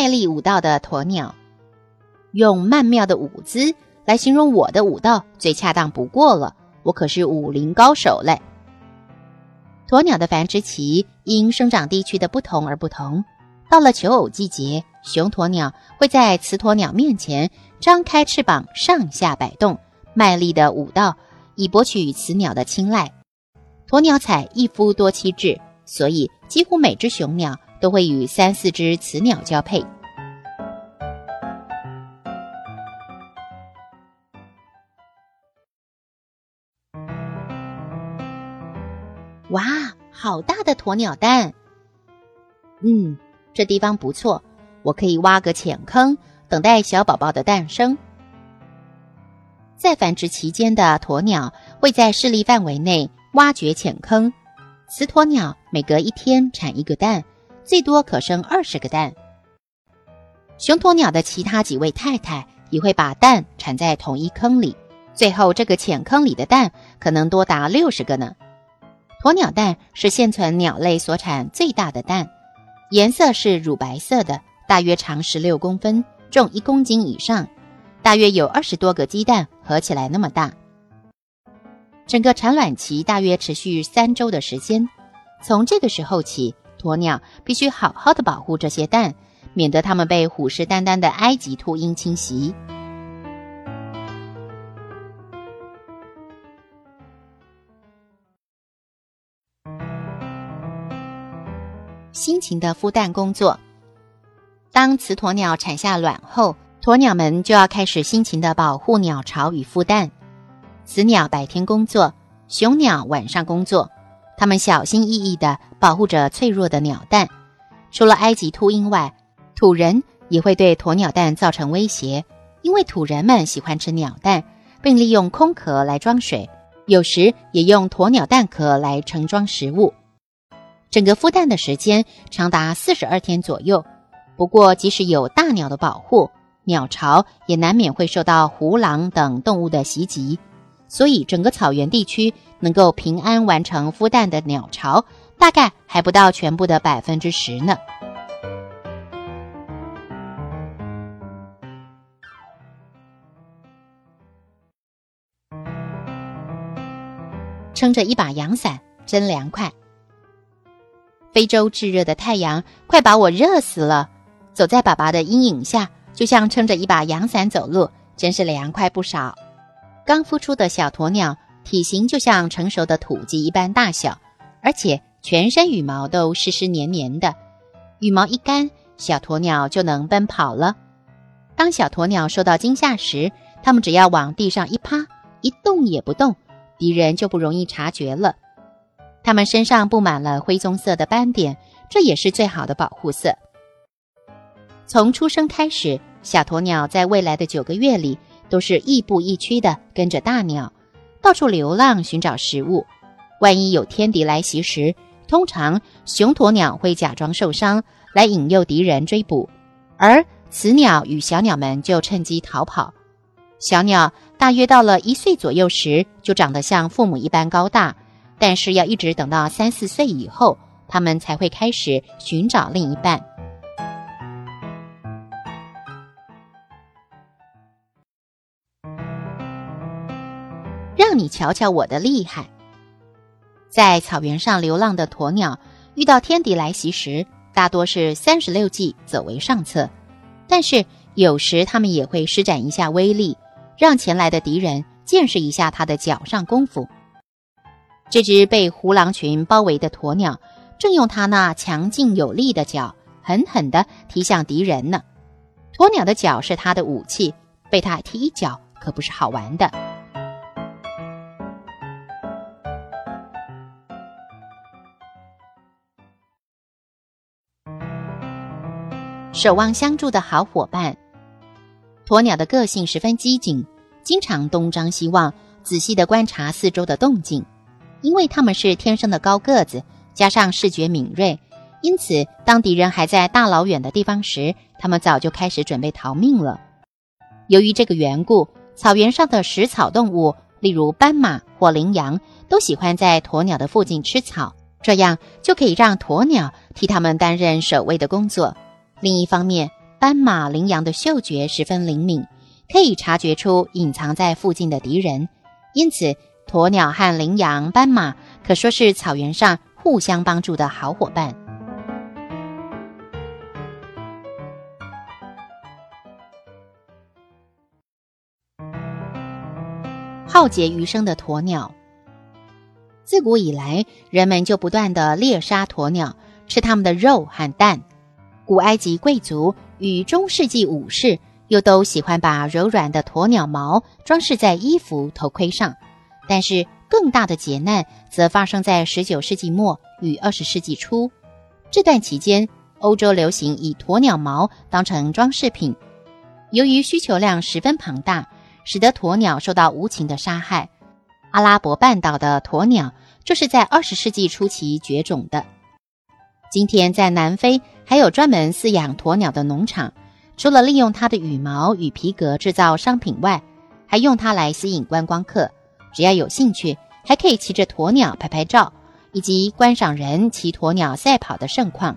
卖力舞蹈的鸵鸟，用曼妙的舞姿来形容我的舞蹈最恰当不过了。我可是武林高手嘞！鸵鸟的繁殖期因生长地区的不同而不同。到了求偶季节，雄鸵鸟会在雌鸵鸟面前张开翅膀，上下摆动，卖力的舞蹈，以博取雌鸟的青睐。鸵鸟采一夫多妻制，所以几乎每只雄鸟。都会与三四只雌鸟交配。哇，好大的鸵鸟蛋！嗯，这地方不错，我可以挖个浅坑，等待小宝宝的诞生。在繁殖期间的鸵鸟会在势力范围内挖掘浅坑，雌鸵鸟每隔一天产一个蛋。最多可生二十个蛋。雄鸵鸟的其他几位太太也会把蛋产在同一坑里，最后这个浅坑里的蛋可能多达六十个呢。鸵鸟蛋是现存鸟类所产最大的蛋，颜色是乳白色的，大约长十六公分，重一公斤以上，大约有二十多个鸡蛋合起来那么大。整个产卵期大约持续三周的时间，从这个时候起。鸵鸟必须好好的保护这些蛋，免得它们被虎视眈眈的埃及秃鹰侵袭。辛勤的孵蛋工作，当雌鸵鸟产下卵后，鸵鸟们就要开始辛勤的保护鸟巢与孵蛋。雌鸟白天工作，雄鸟晚上工作。它们小心翼翼的保护着脆弱的鸟蛋。除了埃及秃鹰外，土人也会对鸵鸟蛋造成威胁，因为土人们喜欢吃鸟蛋，并利用空壳来装水，有时也用鸵鸟蛋壳来盛装食物。整个孵蛋的时间长达四十二天左右。不过，即使有大鸟的保护，鸟巢也难免会受到狐狼等动物的袭击。所以，整个草原地区能够平安完成孵蛋的鸟巢，大概还不到全部的百分之十呢。撑着一把阳伞，真凉快。非洲炙热的太阳快把我热死了，走在爸爸的阴影下，就像撑着一把阳伞走路，真是凉快不少。刚孵出的小鸵鸟体型就像成熟的土鸡一般大小，而且全身羽毛都湿湿黏黏的。羽毛一干，小鸵鸟就能奔跑了。当小鸵鸟受到惊吓时，它们只要往地上一趴，一动也不动，敌人就不容易察觉了。它们身上布满了灰棕色的斑点，这也是最好的保护色。从出生开始，小鸵鸟在未来的九个月里。都是亦步亦趋地跟着大鸟，到处流浪寻找食物。万一有天敌来袭时，通常雄鸵鸟会假装受伤来引诱敌人追捕，而雌鸟与小鸟们就趁机逃跑。小鸟大约到了一岁左右时，就长得像父母一般高大，但是要一直等到三四岁以后，它们才会开始寻找另一半。让你瞧瞧我的厉害！在草原上流浪的鸵鸟，遇到天敌来袭时，大多是三十六计走为上策。但是有时它们也会施展一下威力，让前来的敌人见识一下它的脚上功夫。这只被胡狼群包围的鸵鸟，正用它那强劲有力的脚，狠狠地踢向敌人呢。鸵鸟的脚是它的武器，被它踢一脚可不是好玩的。守望相助的好伙伴。鸵鸟的个性十分机警，经常东张西望，仔细地观察四周的动静。因为它们是天生的高个子，加上视觉敏锐，因此当敌人还在大老远的地方时，它们早就开始准备逃命了。由于这个缘故，草原上的食草动物，例如斑马或羚羊，都喜欢在鸵鸟的附近吃草，这样就可以让鸵鸟替它们担任守卫的工作。另一方面，斑马、羚羊的嗅觉十分灵敏，可以察觉出隐藏在附近的敌人，因此鸵鸟和羚羊、斑马可说是草原上互相帮助的好伙伴。浩劫余生的鸵鸟，自古以来，人们就不断的猎杀鸵鸟，吃它们的肉和蛋。古埃及贵族。与中世纪武士又都喜欢把柔软的鸵鸟毛装饰在衣服、头盔上，但是更大的劫难则发生在十九世纪末与二十世纪初。这段期间，欧洲流行以鸵鸟毛当成装饰品。由于需求量十分庞大，使得鸵鸟受到无情的杀害。阿拉伯半岛的鸵鸟就是在二十世纪初期绝种的。今天在南非还有专门饲养鸵鸟的农场，除了利用它的羽毛与皮革制造商品外，还用它来吸引观光客。只要有兴趣，还可以骑着鸵鸟拍拍照，以及观赏人骑鸵鸟赛跑的盛况。